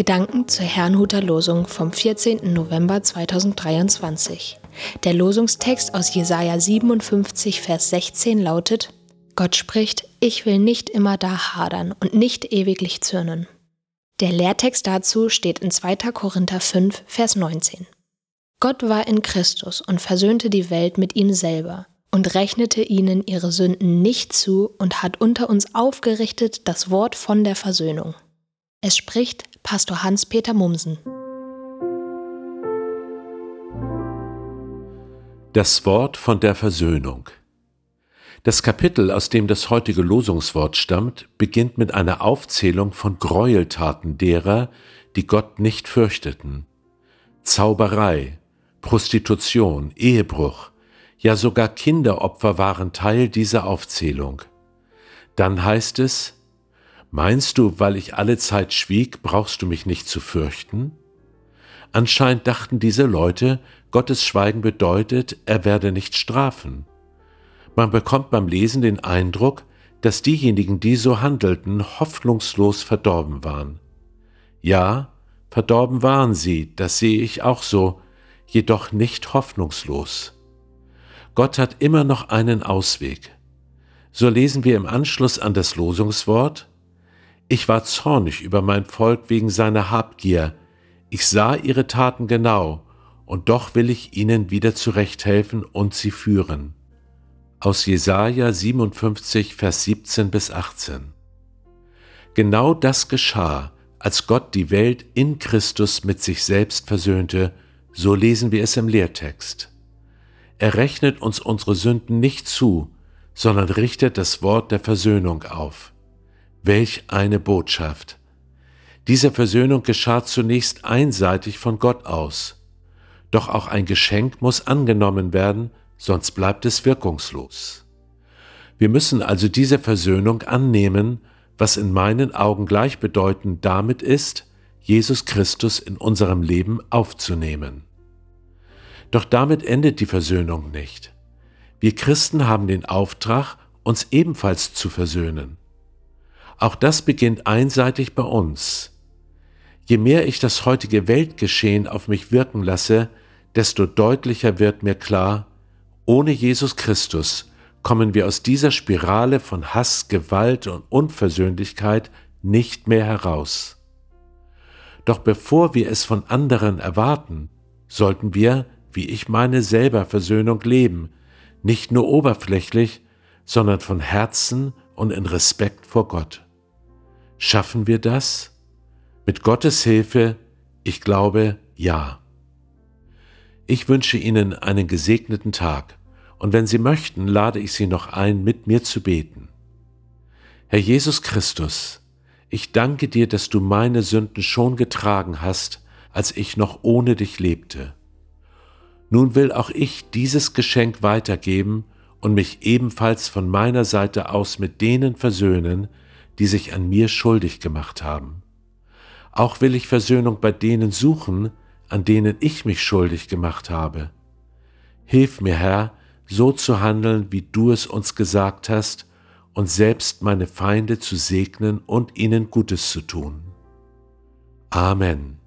Gedanken zur Herrnhuter Losung vom 14. November 2023. Der Losungstext aus Jesaja 57, Vers 16 lautet: Gott spricht: Ich will nicht immer da hadern und nicht ewiglich zürnen. Der Lehrtext dazu steht in 2. Korinther 5, Vers 19. Gott war in Christus und versöhnte die Welt mit ihm selber und rechnete ihnen ihre Sünden nicht zu und hat unter uns aufgerichtet das Wort von der Versöhnung. Es spricht Pastor Hans-Peter Mumsen. Das Wort von der Versöhnung. Das Kapitel, aus dem das heutige Losungswort stammt, beginnt mit einer Aufzählung von Gräueltaten derer, die Gott nicht fürchteten. Zauberei, Prostitution, Ehebruch, ja sogar Kinderopfer waren Teil dieser Aufzählung. Dann heißt es, Meinst du, weil ich alle Zeit schwieg, brauchst du mich nicht zu fürchten? Anscheinend dachten diese Leute, Gottes Schweigen bedeutet, er werde nicht strafen. Man bekommt beim Lesen den Eindruck, dass diejenigen, die so handelten, hoffnungslos verdorben waren. Ja, verdorben waren sie, das sehe ich auch so, jedoch nicht hoffnungslos. Gott hat immer noch einen Ausweg. So lesen wir im Anschluss an das Losungswort, ich war zornig über mein Volk wegen seiner Habgier. Ich sah ihre Taten genau, und doch will ich ihnen wieder zurechthelfen und sie führen. Aus Jesaja 57, Vers 17 bis 18. Genau das geschah, als Gott die Welt in Christus mit sich selbst versöhnte, so lesen wir es im Lehrtext. Er rechnet uns unsere Sünden nicht zu, sondern richtet das Wort der Versöhnung auf. Welch eine Botschaft! Diese Versöhnung geschah zunächst einseitig von Gott aus. Doch auch ein Geschenk muss angenommen werden, sonst bleibt es wirkungslos. Wir müssen also diese Versöhnung annehmen, was in meinen Augen gleichbedeutend damit ist, Jesus Christus in unserem Leben aufzunehmen. Doch damit endet die Versöhnung nicht. Wir Christen haben den Auftrag, uns ebenfalls zu versöhnen. Auch das beginnt einseitig bei uns. Je mehr ich das heutige Weltgeschehen auf mich wirken lasse, desto deutlicher wird mir klar, ohne Jesus Christus kommen wir aus dieser Spirale von Hass, Gewalt und Unversöhnlichkeit nicht mehr heraus. Doch bevor wir es von anderen erwarten, sollten wir, wie ich meine, selber Versöhnung leben, nicht nur oberflächlich, sondern von Herzen und in Respekt vor Gott. Schaffen wir das? Mit Gottes Hilfe, ich glaube, ja. Ich wünsche Ihnen einen gesegneten Tag und wenn Sie möchten, lade ich Sie noch ein, mit mir zu beten. Herr Jesus Christus, ich danke dir, dass du meine Sünden schon getragen hast, als ich noch ohne dich lebte. Nun will auch ich dieses Geschenk weitergeben und mich ebenfalls von meiner Seite aus mit denen versöhnen, die sich an mir schuldig gemacht haben. Auch will ich Versöhnung bei denen suchen, an denen ich mich schuldig gemacht habe. Hilf mir, Herr, so zu handeln, wie du es uns gesagt hast, und selbst meine Feinde zu segnen und ihnen Gutes zu tun. Amen.